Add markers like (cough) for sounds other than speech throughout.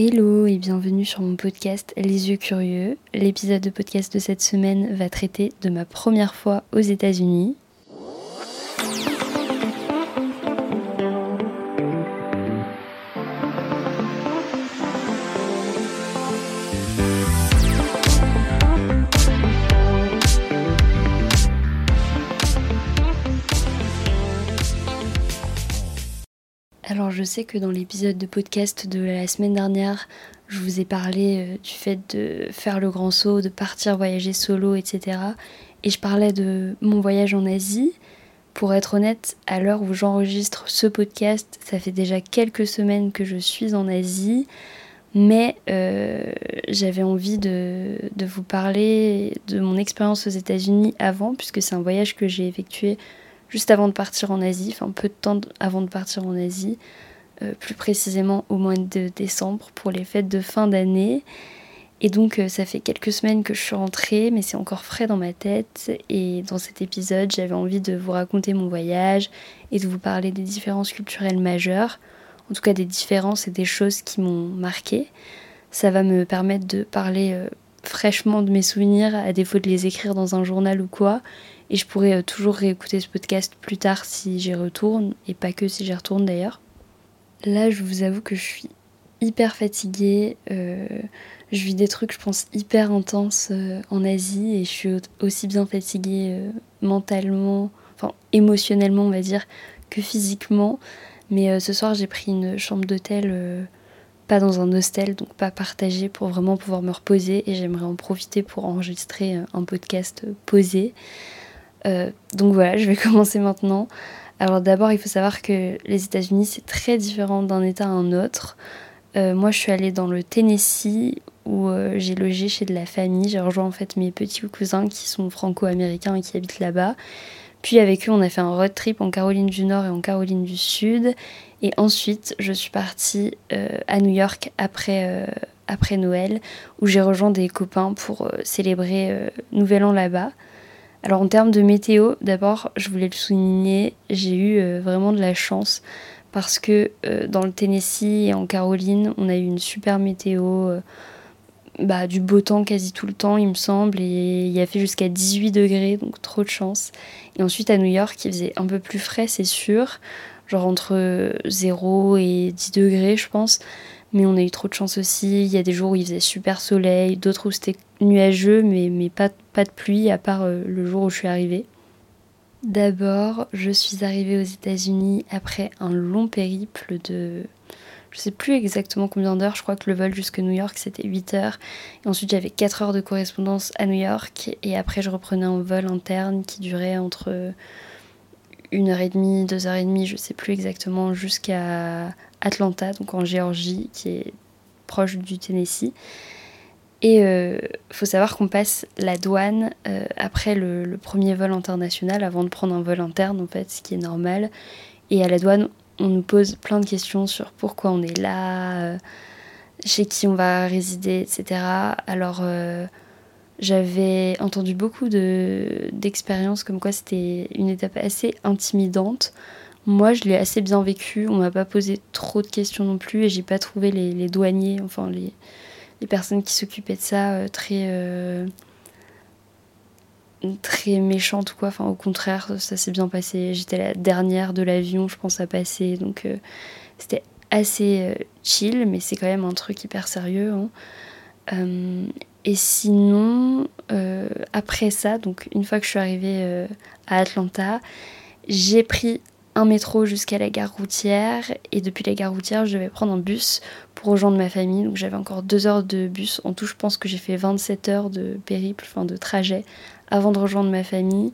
Hello et bienvenue sur mon podcast Les yeux curieux. L'épisode de podcast de cette semaine va traiter de ma première fois aux États-Unis. Je sais que dans l'épisode de podcast de la semaine dernière, je vous ai parlé euh, du fait de faire le grand saut, de partir voyager solo, etc. Et je parlais de mon voyage en Asie. Pour être honnête, à l'heure où j'enregistre ce podcast, ça fait déjà quelques semaines que je suis en Asie. Mais euh, j'avais envie de, de vous parler de mon expérience aux États-Unis avant, puisque c'est un voyage que j'ai effectué juste avant de partir en Asie, enfin peu de temps avant de partir en Asie, euh, plus précisément au mois de décembre pour les fêtes de fin d'année. Et donc euh, ça fait quelques semaines que je suis rentrée, mais c'est encore frais dans ma tête. Et dans cet épisode, j'avais envie de vous raconter mon voyage et de vous parler des différences culturelles majeures, en tout cas des différences et des choses qui m'ont marqué. Ça va me permettre de parler euh, fraîchement de mes souvenirs, à défaut de les écrire dans un journal ou quoi, et je pourrais euh, toujours réécouter ce podcast plus tard si j'y retourne, et pas que si j'y retourne d'ailleurs. Là, je vous avoue que je suis hyper fatiguée. Euh, je vis des trucs, je pense, hyper intenses euh, en Asie, et je suis aussi bien fatiguée mentalement, enfin émotionnellement, on va dire, que physiquement. Mais ce soir, j'ai pris une chambre d'hôtel pas dans un hostel, donc pas partagé pour vraiment pouvoir me reposer et j'aimerais en profiter pour enregistrer un podcast posé. Euh, donc voilà, je vais (laughs) commencer maintenant. Alors d'abord, il faut savoir que les États-Unis, c'est très différent d'un État à un autre. Euh, moi, je suis allée dans le Tennessee où euh, j'ai logé chez de la famille. J'ai rejoint en fait mes petits cousins qui sont franco-américains et qui habitent là-bas. Puis avec eux, on a fait un road trip en Caroline du Nord et en Caroline du Sud. Et ensuite, je suis partie à New York après, après Noël, où j'ai rejoint des copains pour célébrer Nouvel An là-bas. Alors en termes de météo, d'abord, je voulais le souligner, j'ai eu euh, vraiment de la chance parce que euh, dans le Tennessee et en Caroline, on a eu une super météo, euh, bah, du beau temps quasi tout le temps, il me semble, et il y a fait jusqu'à 18 degrés, donc trop de chance. Et ensuite à New York, il faisait un peu plus frais, c'est sûr, genre entre 0 et 10 degrés, je pense. Mais on a eu trop de chance aussi. Il y a des jours où il faisait super soleil, d'autres où c'était nuageux, mais, pas, de pluie, à part euh, le jour où je suis arrivée. D'abord, je suis arrivée aux États-Unis après un long périple de. Je sais plus exactement combien d'heures, je crois que le vol jusqu'à New York c'était 8 heures. Et ensuite j'avais 4 heures de correspondance à New York. Et après je reprenais un vol interne qui durait entre une heure et demie, deux heures et demie, je sais plus exactement, jusqu'à Atlanta, donc en Géorgie, qui est proche du Tennessee. Et il euh, faut savoir qu'on passe la douane euh, après le, premier vol international, avant de prendre un vol interne, en fait, ce qui est normal. Et à la douane, on nous pose plein de questions sur pourquoi on est là, euh, chez qui on va résider, etc. Alors, j'avais entendu beaucoup d'expériences comme quoi c'était une étape assez intimidante. Moi, je l'ai assez bien vécu. On m'a pas posé trop de questions non plus et j'ai pas trouvé les, douaniers, enfin les, les personnes qui s'occupaient de ça, euh, très euh, très méchantes quoi. Enfin, au contraire, ça s'est bien passé. J'étais la dernière de l'avion, je pense, à passer, donc euh, c'était assez chill, mais c'est quand même un truc hyper sérieux. Hein. Et sinon, après ça, donc une fois que je suis arrivée à Atlanta, j'ai pris un métro jusqu'à la gare routière. Et depuis la gare routière je devais prendre un bus pour rejoindre ma famille. Donc j'avais encore deux heures de bus. En tout je pense que j'ai fait 27 heures de périple enfin de trajet avant de rejoindre ma famille.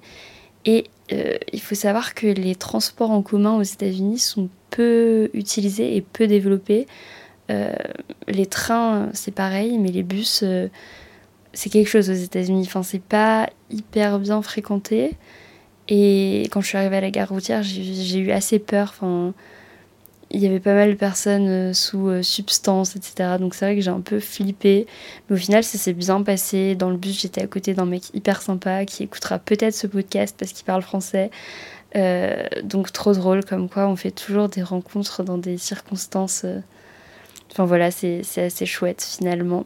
Et euh, il faut savoir que les transports en commun aux États-Unis sont peu utilisés et peu développés. euh, les trains c'est pareil mais les bus euh, c'est quelque chose aux États-Unis enfin c'est pas hyper bien fréquenté et quand je suis arrivée à la gare routière, j'ai eu assez peur. Enfin, il y avait pas mal de personnes euh, sous euh, substance, etc. Donc c'est vrai que j'ai un peu flippé. Mais au final, ça s'est bien passé. Dans le bus, j'étais à côté d'un mec hyper sympa qui écoutera peut-être ce podcast parce qu'il parle français. Euh, donc trop drôle, comme quoi on fait toujours des rencontres dans des circonstances Enfin voilà, c'est assez chouette finalement.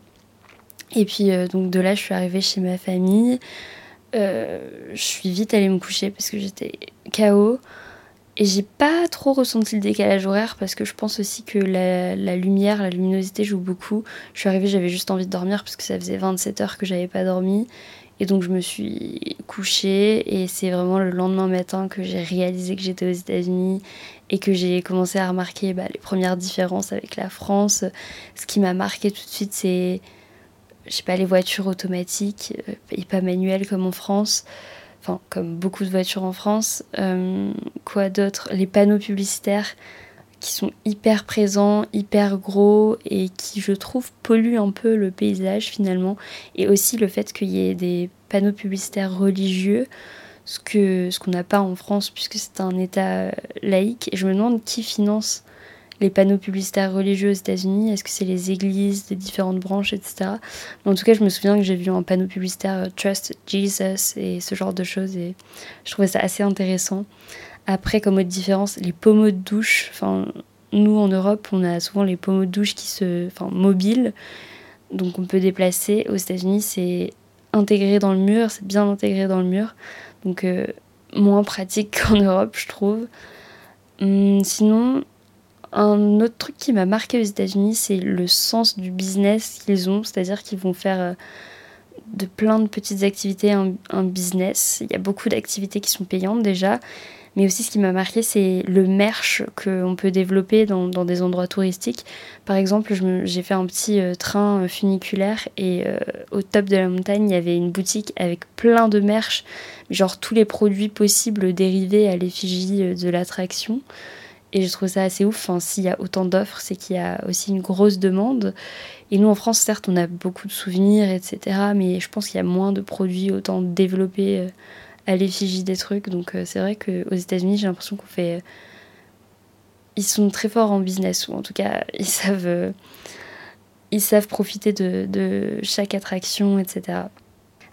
Et puis donc de là, je suis arrivée chez ma famille. je suis vite allée me coucher parce que j'étais KO. Et j'ai pas trop ressenti le décalage horaire parce que je pense aussi que la, lumière, la luminosité joue beaucoup. Je suis arrivée, j'avais juste envie de dormir parce que ça faisait 27 heures que j'avais pas dormi. Et donc je me suis couchée et c'est vraiment le lendemain matin que j'ai réalisé que j'étais aux États-Unis et que j'ai commencé à remarquer bah, les premières différences avec la France. Ce qui m'a marqué tout de suite, c'est, je sais pas, les voitures automatiques euh, et pas manuelles comme en France enfin comme beaucoup de voitures en France. Euh, quoi d'autre? Les panneaux publicitaires qui sont hyper présents, hyper gros et qui je trouve polluent un peu le paysage finalement. Et aussi le fait qu'il y ait des panneaux publicitaires religieux, ce que ce qu'on n'a pas en France puisque c'est un État laïque. Et je me demande qui finance les panneaux publicitaires religieux aux États-Unis Est-ce que c'est les églises des différentes branches, etc. en tout cas, je me souviens que j'ai vu un panneau publicitaire euh, Trust Jesus et ce genre de choses et je trouvais ça assez intéressant. Après, comme autre différence, les pommeaux de douche. Enfin, nous en Europe, on a souvent les pommeaux de douche qui se, enfin, mobiles, donc on peut déplacer. Aux États-Unis, c'est intégré dans le mur, c'est bien intégré dans le mur, donc euh, moins pratique (laughs) qu'en Europe, je trouve. Hum, sinon, un autre truc qui m'a marqué aux États-Unis, c'est le sens du business qu'ils ont, c'est-à-dire qu'ils vont faire euh, de plein de petites activités un, business. Il y a beaucoup d'activités qui sont payantes déjà, mais aussi ce qui m'a marqué, c'est le merch qu'on peut développer dans, des endroits touristiques. Par exemple, j'ai fait un petit euh, train euh, funiculaire et au top de la montagne, il y avait une boutique avec plein de merch, genre tous les produits possibles dérivés à l'effigie de l'attraction. Et je trouve ça assez ouf. S'il y a autant d'offres, c'est qu'il y a aussi une grosse demande. Et nous, en France, certes, on a beaucoup de souvenirs, etc. Mais je pense qu'il y a moins de produits autant développés euh, à l'effigie des trucs. Donc euh, c'est vrai qu'aux États-Unis, j'ai l'impression qu'on fait. Euh, ils sont très forts en business, ou en tout cas, (laughs) ils savent, ils savent profiter de, chaque attraction, etc.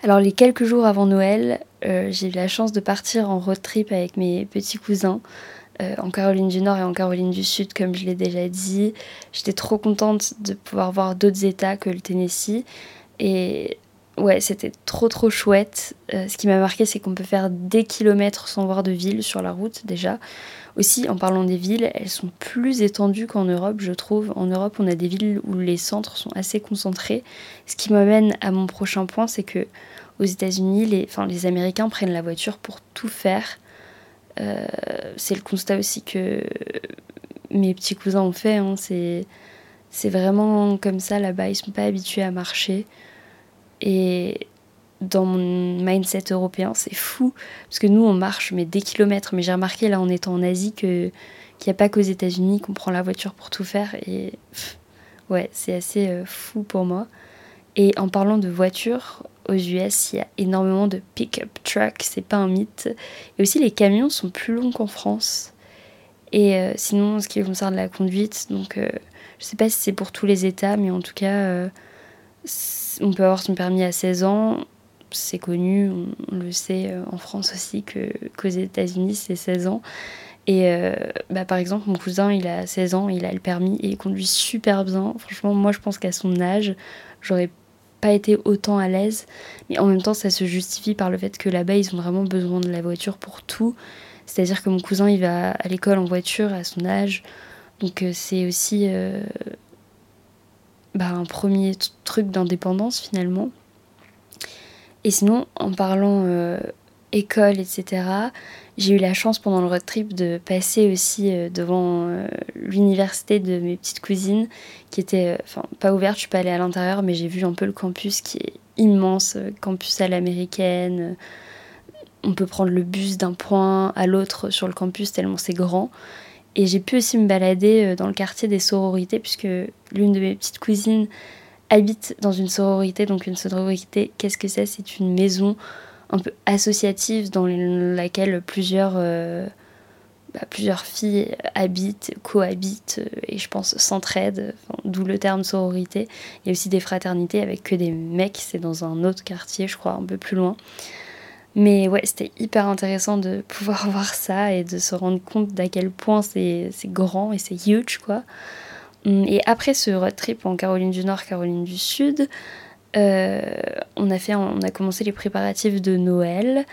Alors, les quelques jours avant Noël, j'ai eu la chance de partir en road trip avec mes petits cousins. Euh, en Caroline du Nord et en Caroline du Sud, comme je l'ai déjà dit. J'étais trop contente de pouvoir voir d'autres États que le Tennessee. Et ouais, c'était trop trop chouette. Euh, ce qui m'a marqué, c'est qu'on peut faire des kilomètres sans voir de ville sur la route déjà. Aussi, en parlant des villes, elles sont plus étendues qu'en Europe, je trouve. En Europe, on a des villes où les centres sont assez concentrés. Ce qui m'amène à mon prochain point, c'est que aux États-Unis, les, enfin, les Américains prennent la voiture pour tout faire. Euh, c'est le constat aussi que mes petits cousins ont fait. Hein. c'est, c'est vraiment comme ça là-bas. Ils sont pas habitués à marcher. Et dans mon mindset européen, c'est fou. Parce que nous, on marche mais des kilomètres. Mais j'ai remarqué là en étant en Asie que, qu'il n'y a pas qu'aux États-Unis qu'on prend la voiture pour tout faire. Et ouais, c'est assez euh, fou pour moi. Et en parlant de voiture, aux US, il y a énormément de pick-up trucks, c'est pas un mythe. Et aussi, les camions sont plus longs qu'en France. Et euh, sinon, ce qui concerne la conduite, donc euh, je sais pas si c'est pour tous les États, mais en tout cas, euh, on peut avoir son permis à 16 ans. C'est connu, on, le sait en France aussi, que, qu'aux États-Unis, c'est 16 ans. Et bah, par exemple, mon cousin, il a 16 ans, il a le permis et il conduit super bien. Franchement, moi, je pense qu'à son âge, j'aurais été autant à l'aise. Mais en même temps, ça se justifie par le fait que là-bas, ils ont vraiment besoin de la voiture pour tout. C'est-à-dire que mon cousin, il va à l'école en voiture à son âge. Donc euh, c'est aussi euh, bah, un premier truc d'indépendance finalement. Et sinon, en parlant euh, école, etc., j'ai eu la chance pendant le road trip de passer aussi euh, devant euh, l'université de mes petites cousines, qui était, pas ouverte, je suis pas allée à l'intérieur, mais j'ai vu un peu le campus qui est immense, campus à l'américaine. On peut prendre le bus d'un point à l'autre sur le campus tellement c'est grand. Et j'ai pu aussi me balader dans le quartier des sororités, puisque l'une de mes petites cousines habite dans une sororité. Donc une sororité, qu'est-ce que c'est? C'est une maison un peu associative dans laquelle plusieurs, euh, bah, plusieurs filles habitent, cohabitent euh, et je pense s'entraident, d'où le terme sororité. Il y a aussi des fraternités avec que des mecs, c'est dans un autre quartier, je crois, un peu plus loin. Mais ouais, c'était hyper intéressant de (laughs) pouvoir (laughs) voir ça et de se rendre compte d'à quel point c'est grand et c'est huge, quoi. Hum, et après ce road trip en Caroline du Nord, Caroline du Sud, euh, on, a fait, on a commencé les préparatifs de Noël.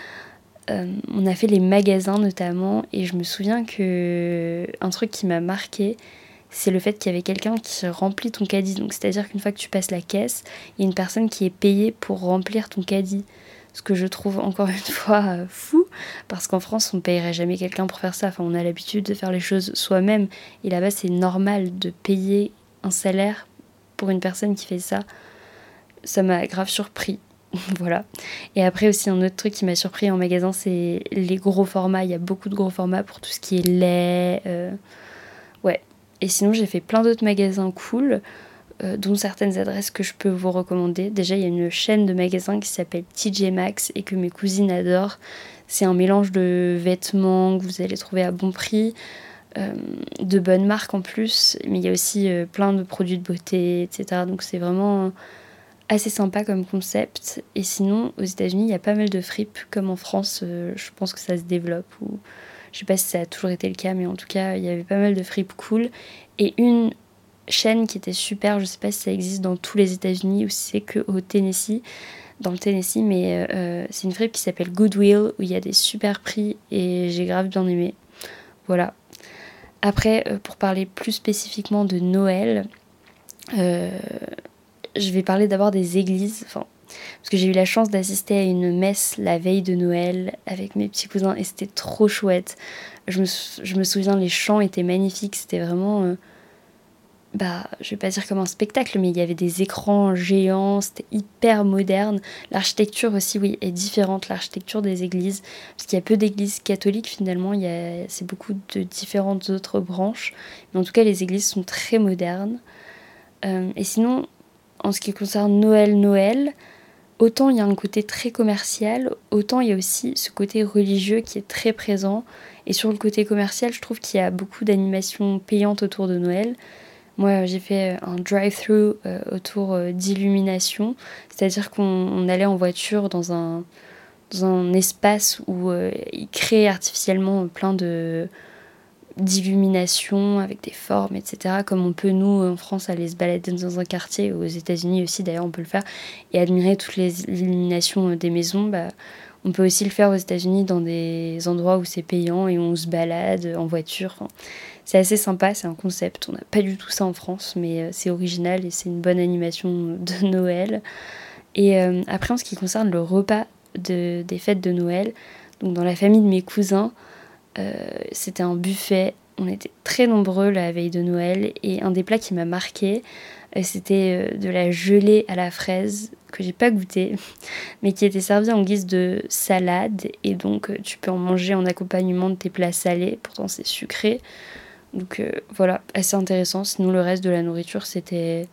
Euh, on a fait les magasins notamment. Et je me souviens que un truc qui m'a marqué, c'est le fait qu'il y avait quelqu'un qui remplit ton caddie. Donc c'est-à-dire qu'une fois que tu passes la caisse, il y a une personne qui est payée pour remplir ton caddie. Ce que je trouve encore une (laughs) fois euh, fou, parce qu'en France, on ne payerait jamais quelqu'un pour faire ça. Enfin, on a l'habitude de faire les choses soi-même. Et là-bas, c'est normal de payer un salaire pour une personne qui fait ça. Ça m'a grave surpris. (laughs) voilà. Et après aussi un autre truc qui m'a surpris en magasin, c'est les gros formats. Il y a beaucoup de gros formats pour tout ce qui est lait. Euh, ouais. Et sinon j'ai fait plein d'autres magasins cool, euh, dont certaines adresses que je peux vous recommander. Déjà il y a une chaîne de magasins qui s'appelle TJ Maxx et que mes cousines adorent. C'est un mélange de vêtements que vous allez trouver à bon prix. Euh, de bonnes marques en plus, mais il y a aussi plein de produits de beauté, etc. Donc c'est vraiment assez sympa comme concept. Et sinon, aux États-Unis, il y a pas mal de fripes, comme en France, euh, je pense que ça se développe. Ou... Je sais pas si ça a toujours été le cas, mais en tout cas, il y avait pas mal de fripes cool. Et une chaîne qui était super, je sais pas si ça existe dans tous les États-Unis ou si c'est que au Tennessee, dans le Tennessee, mais euh, c'est une fripe qui s'appelle Goodwill, où il y a des super prix et j'ai grave bien aimé. Voilà. Après, euh, pour parler plus spécifiquement de Noël, je vais parler d'abord des églises. Parce que j'ai eu la chance d'assister à une messe la veille de Noël avec mes petits cousins et c'était trop chouette. Je me, souviens, les chants étaient magnifiques. C'était vraiment. Euh, bah, je vais pas dire comme un spectacle, mais il y avait des écrans géants, c'était hyper moderne. L'architecture aussi, oui, est différente, l'architecture des églises, parce qu'il y a peu d'églises catholiques finalement, il y a, c'est beaucoup de différentes autres branches. Mais en tout cas, les églises sont très modernes. Euh, et sinon, en ce qui concerne Noël, Noël, autant il y a un côté très commercial, autant il y a aussi ce côté religieux qui est très présent. Et sur le côté commercial, je trouve qu'il y a beaucoup d'animations payantes autour de Noël. Moi, j'ai fait un drive-through euh, autour euh, d'illumination, c'est-à-dire qu'on allait en voiture dans un, dans un espace où euh, ils créaient artificiellement plein de, d'illumination avec des formes, etc. Comme on peut, nous, en France, aller se balader dans un quartier, aux États-Unis aussi, d'ailleurs, on peut le faire, et admirer toutes les illuminations des maisons. Bah, on peut aussi le faire aux États-Unis dans des endroits où c'est payant et on se balade en voiture. c'est assez sympa, c'est un concept. On n'a pas du tout ça en France, mais euh, c'est original et c'est une bonne animation (laughs) de Noël. Et euh, après, en ce qui concerne le repas de, des fêtes de Noël, donc dans la famille de mes cousins, euh, c'était un buffet. On était très nombreux la veille de Noël et un des plats qui m'a marqué, euh, c'était euh, de la gelée à la fraise que j'ai pas goûté, (laughs) mais qui était servi en guise de salade et donc tu peux en manger en accompagnement de tes plats salés. Pourtant c'est sucré, donc voilà, assez intéressant. Sinon le reste de la nourriture c'était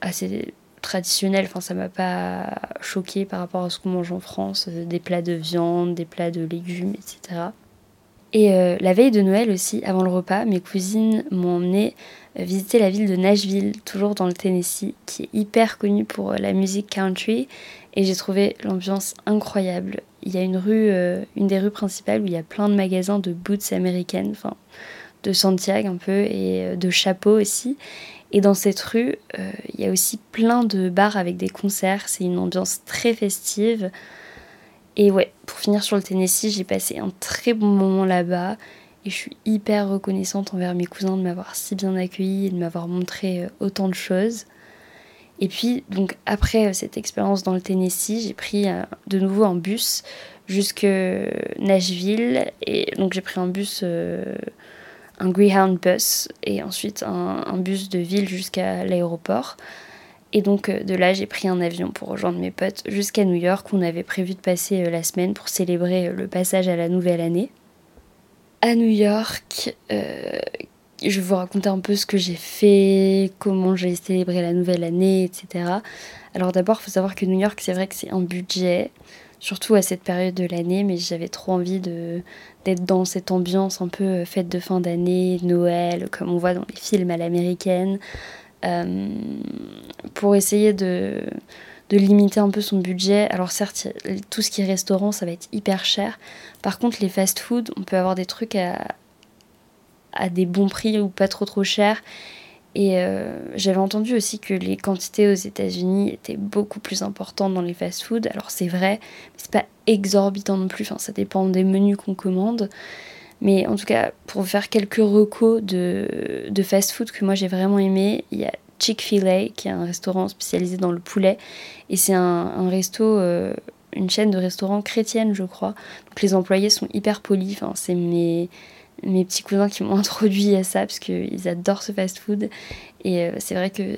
assez traditionnel. Enfin ça m'a pas choqué par rapport à ce qu'on mange en France, des plats de viande, des plats de légumes, etc. Et euh, la veille de Noël aussi, avant le repas, mes cousines m'ont emmené euh, visiter la ville de Nashville, toujours dans le Tennessee, qui est hyper connue pour euh, la musique country. Et j'ai trouvé l'ambiance incroyable. Il y a une rue, une des rues principales où il y a plein de magasins de boots américaines, enfin de Santiago un peu, et de chapeaux aussi. Et dans cette rue, il y a aussi plein de bars avec des concerts. C'est une ambiance très festive. Et ouais, pour finir sur le Tennessee, j'ai passé un très bon moment là-bas. Et je suis hyper reconnaissante envers mes cousins de m'avoir si bien accueilli et de m'avoir montré euh, autant de choses. Et puis, donc après euh, cette expérience dans le Tennessee, j'ai pris euh, de nouveau un bus jusque Nashville. Et donc j'ai pris un bus, un Greyhound bus, et ensuite un, un bus de ville jusqu'à l'aéroport. Et donc euh, de là, j'ai pris un avion pour rejoindre mes potes jusqu'à New York. On avait prévu de passer euh, la semaine pour célébrer euh, le passage à la nouvelle année. À New York, je vais vous raconter un peu ce que j'ai fait, comment j'ai célébré la nouvelle année, etc. Alors d'abord, il faut savoir que New York, c'est vrai que c'est un budget, surtout à cette période de l'année, mais j'avais trop envie d'être dans cette ambiance un peu fête de fin d'année, Noël, comme on voit dans les films à l'américaine. Euh, pour essayer de, limiter un peu son budget. Alors certes, tout ce qui est restaurant, ça va être hyper cher. Par contre, les fast-food, on peut avoir des trucs à, à des bons prix ou pas trop trop chers. Et euh, j'avais entendu aussi que les quantités aux États-Unis étaient beaucoup plus importantes dans les fast-foods. Alors c'est vrai, mais c'est pas exorbitant non plus. Enfin, ça dépend des menus qu'on commande. Mais en tout cas, pour faire quelques recos de, de fast-food que moi j'ai vraiment aimé, il y a Chick-fil-A, qui est un restaurant spécialisé dans le poulet. Et c'est un, un, resto, euh, une chaîne de restaurants chrétienne, je crois. Donc les employés sont hyper polis. Enfin, c'est mes mes petits cousins qui m'ont (laughs) introduit à ça parce qu'ils adorent ce fast-food. Et euh, c'est vrai que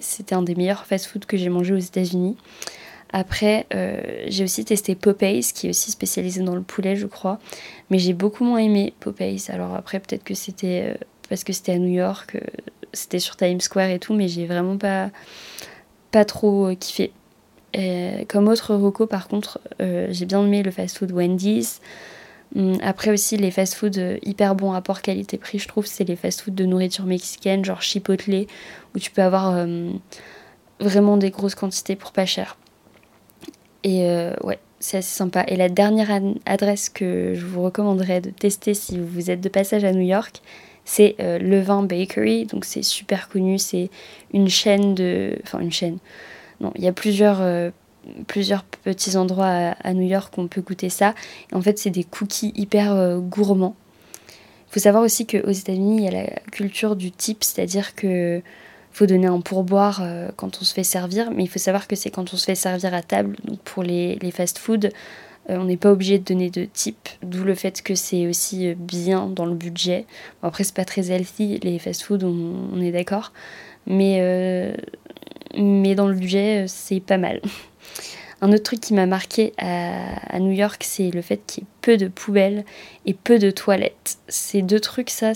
c'était un des meilleurs fast-food que j'ai mangé aux États-Unis. Après, euh, j'ai aussi testé Popeyes, qui est aussi spécialisé dans le poulet, je crois. Mais j'ai beaucoup moins aimé Popeyes. Alors après, peut-être que c'était euh, parce que c'était à New York, c'était sur Times Square et tout, mais j'ai vraiment pas, pas trop kiffé. comme autre reco, par contre, j'ai bien aimé le fast-food Wendy's. Hum, après aussi les fast-food euh, hyper bons rapport qualité-prix, je trouve, c'est les fast-food de nourriture mexicaine, genre Chipotle, où tu peux avoir euh, vraiment des grosses quantités pour pas cher. Et euh, ouais, c'est assez sympa. Et la dernière adresse que je vous recommanderais de tester si vous êtes de passage à New York, c'est Levin Bakery. Donc c'est super connu, c'est une chaîne de... Enfin une chaîne. Non, il y a plusieurs plusieurs petits endroits à, New York où on peut goûter ça. en fait, c'est des cookies hyper euh, gourmands. Il faut savoir aussi qu'aux États-Unis, il y a la culture du tip, c'est-à-dire que faut donner un pourboire euh, quand on se fait servir, mais il faut savoir que c'est quand on se fait servir à table. Donc pour les, les fast-food, euh, on n'est pas obligé de donner de tip, d'où le fait que c'est aussi bien dans le budget. Bon, après, c'est pas très healthy, les fast-food, on, on, est d'accord, mais, mais dans le budget, c'est pas mal. (laughs) Un autre truc qui m'a marqué à, New York, c'est le fait qu'il y ait peu de poubelles et peu de toilettes. Ces deux trucs, ça,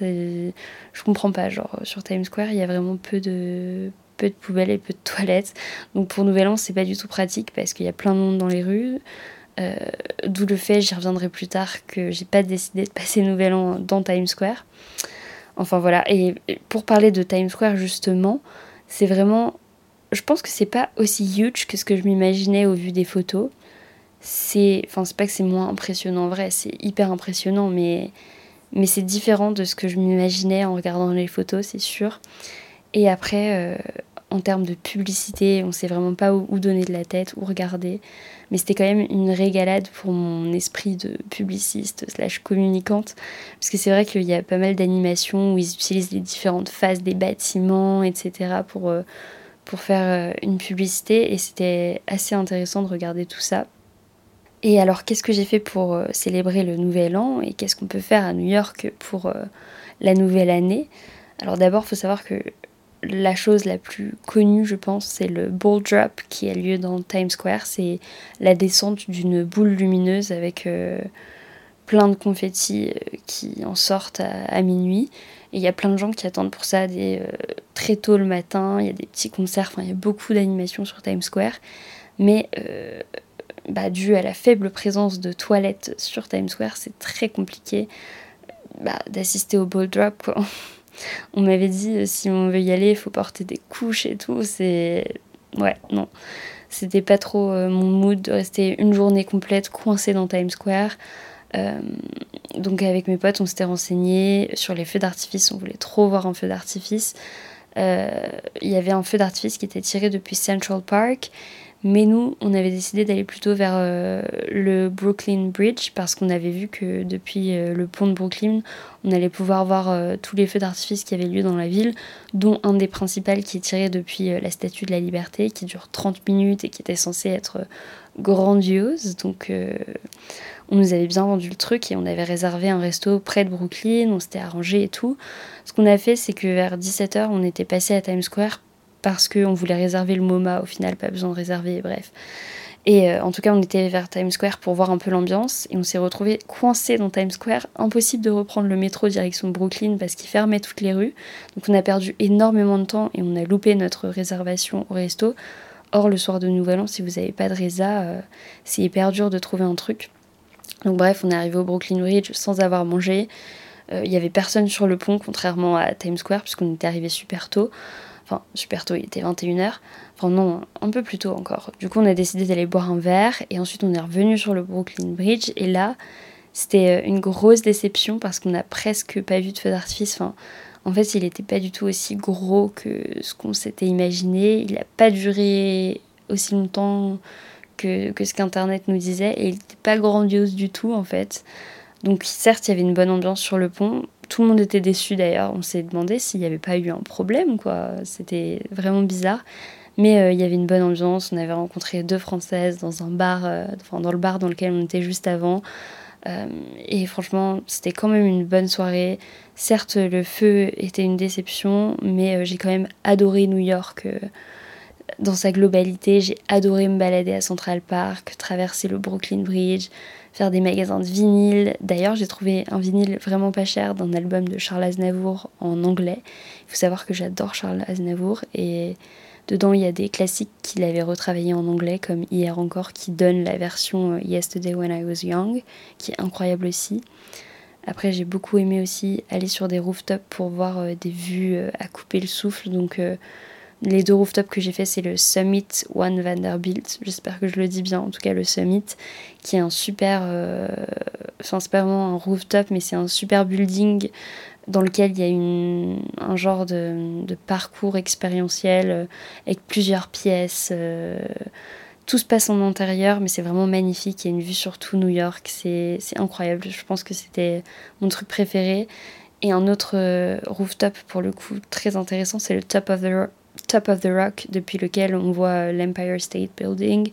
je comprends pas. Genre, sur Times Square, il y a vraiment peu de, peu de poubelles et peu de (laughs) toilettes. Donc pour Nouvel An, c'est pas du tout pratique parce qu'il y a plein de monde dans les rues. Euh, d'où le fait, j'y reviendrai plus tard, que j'ai pas décidé de passer Nouvel An dans Times Square. Enfin voilà. Et pour parler de Times Square, justement, c'est vraiment je pense que c'est pas aussi huge que ce que je m'imaginais au vu des photos. C'est, enfin, c'est pas que c'est moins impressionnant en vrai, c'est hyper impressionnant, mais, mais c'est différent de ce que je m'imaginais en regardant les photos, c'est sûr. Et après, euh, en termes de publicité, on sait vraiment pas où, donner de la tête, où regarder. Mais c'était quand même une régalade pour mon esprit de publiciste slash communicante. Parce que c'est vrai qu'il y a pas mal d'animations où ils utilisent les différentes phases des bâtiments, etc. pour, euh, pour faire euh, une publicité et c'était assez intéressant de regarder tout ça. Et alors qu'est-ce que j'ai fait pour euh, célébrer le nouvel an et qu'est-ce qu'on peut faire à New York pour euh, la nouvelle année? Alors d'abord il faut savoir que la chose la plus connue je pense c'est le Bull Drop qui a lieu dans Times Square. C'est la descente d'une boule lumineuse avec plein de confettis qui en sortent à minuit. Et il y a plein de gens qui attendent pour ça euh, très tôt le matin. Il y a des petits concerts, enfin, il y a beaucoup d'animations sur Times Square. Mais euh, bah, dû à la faible présence de toilettes sur Times Square, c'est très compliqué bah, d'assister au ball drop. Quoi. (laughs) On m'avait dit euh, si on veut y aller, il faut porter des couches et tout. C'est. Ouais, non. C'était pas trop mon mood de rester une journée complète coincée dans Times Square. Euh, donc avec mes potes, on s'était renseigné sur les feux d'artifice. On voulait trop voir un feu d'artifice. Euh, il y avait un feu d'artifice qui était tiré depuis Central Park. Mais nous, on avait décidé d'aller plutôt vers euh, le Brooklyn Bridge parce qu'on avait vu que depuis le pont de Brooklyn, on allait pouvoir voir tous les feux d'artifice qui avaient lieu dans la ville, dont un des principaux qui est tiré depuis la Statue de la Liberté, qui dure 30 minutes et qui était censé être grandiose. Donc on nous avait bien vendu le truc et on avait réservé un resto près de Brooklyn, on s'était arrangé et tout. Ce qu'on a fait, c'est que vers 17h, on était passé à Times Square parce qu'on voulait réserver le MoMA, au final, pas besoin de réserver, bref. Et euh, en tout cas, on était vers Times Square pour voir un peu l'ambiance et on s'est retrouvé coincé dans Times Square. Impossible de reprendre le métro direction Brooklyn parce qu'il fermait toutes les rues. Donc on a perdu énormément de temps et on a loupé notre réservation au resto. Or, le soir de Nouvel An, si vous n'avez pas de résa, euh, c'est hyper dur de trouver un truc. Donc bref, on est arrivé au Brooklyn Bridge sans avoir mangé. Euh, il n'y avait personne sur le pont, contrairement à Times Square, puisqu'on était arrivé super tôt. Enfin, super tôt, il était 21h. Enfin non, un peu plus tôt encore. Du coup, on a décidé d'aller boire un verre, et ensuite on est revenu sur le Brooklyn Bridge, et là, c'était euh, une grosse déception parce qu'on n'a presque pas vu de feu d'artifice. Enfin, En fait, il n'était pas du tout aussi gros que ce qu'on s'était imaginé. Il n'a pas duré aussi longtemps que, que ce qu'Internet nous disait et il n'était pas grandiose du tout en fait. Donc certes, il y avait une bonne ambiance sur le pont. Tout le monde était déçu d'ailleurs. On s'est demandé s'il n'y avait pas eu un problème, quoi. C'était vraiment bizarre. Mais euh, il y avait une bonne ambiance. On avait rencontré deux Françaises dans un bar, euh, enfin dans le bar dans lequel on était juste avant. Euh, et franchement, c'était quand même une bonne soirée. Certes, le feu était une déception, mais j'ai quand même adoré New York dans sa globalité. J'ai adoré me balader à Central Park, traverser le Brooklyn Bridge, faire des magasins de vinyle. D'ailleurs, j'ai trouvé un vinyle vraiment pas cher d'un album de Charles Aznavour en anglais. Il faut savoir que j'adore Charles Aznavour et dedans il y a des classiques qu'il avait retravaillés en anglais comme Hier encore qui donne la version euh, Yesterday When I Was Young qui est incroyable aussi. Après, j'ai beaucoup aimé aussi aller sur des rooftops pour voir euh, des vues euh, à couper le souffle. Donc, les deux rooftops que j'ai fait, c'est le Summit One Vanderbilt. J'espère que je le dis bien, en tout cas le Summit, qui est un super. Euh, enfin, c'est pas vraiment un rooftop, mais c'est un super building dans lequel il y a une, un genre de, parcours expérientiel euh, avec plusieurs pièces. Euh, tout se passe en intérieur, mais c'est vraiment magnifique. Il y a une vue sur tout New York. C'est incroyable. Je pense que c'était mon truc préféré. Et un autre rooftop, pour le coup, très intéressant, c'est le Top of the Top of the Rock, depuis lequel on voit l'Empire State Building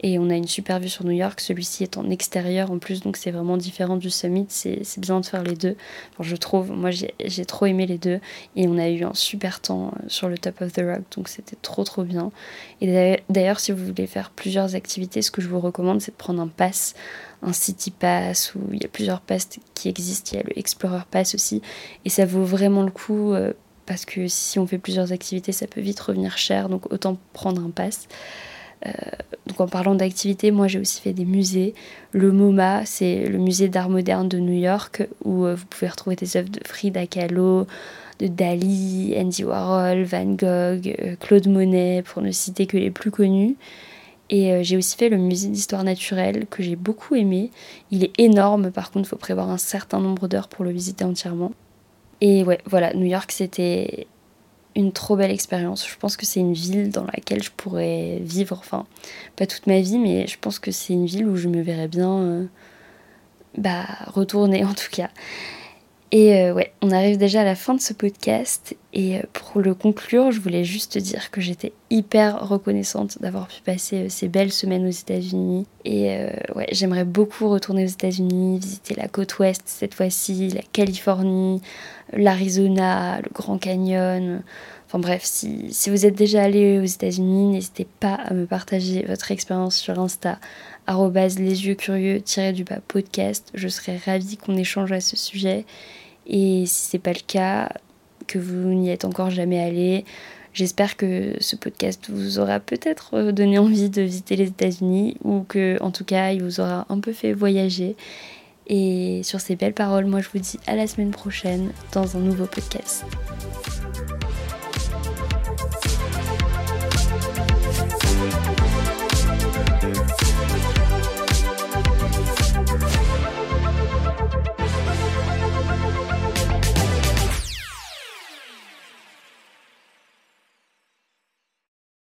et on a une super vue sur New York. Celui-ci est en extérieur en plus, donc c'est vraiment différent du Summit. C'est bien de faire les deux. je trouve, moi j'ai trop aimé les deux et on a eu un super temps euh, sur le Top of the Rock, donc c'était trop trop bien. Et d'ailleurs, si vous voulez faire plusieurs activités, ce que je vous recommande, c'est de prendre un pass un City Pass, où il y a plusieurs passes qui existent, il y a le Explorer Pass aussi, et ça vaut vraiment le coup euh, parce que si on fait plusieurs activités, ça peut vite revenir cher, donc autant prendre un pass. Euh, donc en parlant d'activités, moi j'ai aussi fait des musées. Le MoMA, c'est le musée d'art moderne de New York, où euh, vous pouvez retrouver des œuvres de Frida Kahlo, de Dali, Andy Warhol, Van Gogh, euh, Claude Monet, pour ne citer que les plus connus. Et j'ai aussi fait le musée d'histoire naturelle que j'ai beaucoup aimé. Il est énorme, par contre, il faut prévoir un certain nombre d'heures pour le visiter entièrement. Et ouais, voilà, New York, c'était une trop belle expérience. Je pense que c'est une ville dans laquelle je pourrais vivre, enfin, pas toute ma vie, mais je pense que c'est une ville où je me verrais bien euh, bah, retourner (laughs) en tout cas. Et euh, ouais, on arrive déjà à la fin de ce podcast. Et euh, pour le conclure, je voulais juste dire que j'étais hyper reconnaissante d'avoir pu passer euh, ces belles semaines aux États-Unis. Et ouais, j'aimerais beaucoup retourner aux États-Unis, visiter la côte ouest cette fois-ci, la Californie, l'Arizona, le Grand Canyon. Enfin bref, si, vous êtes déjà allé aux États-Unis, n'hésitez pas à me partager votre expérience sur Insta les yeux curieux du bas podcast. Je serais ravie qu'on échange à ce sujet. Et si c'est pas le cas, que vous n'y êtes encore jamais allé, j'espère que ce podcast vous aura peut-être euh, donné envie de visiter les États-Unis ou que, en tout cas, il vous aura un peu fait voyager. Et sur ces belles paroles, moi je vous dis à la semaine prochaine dans un nouveau podcast.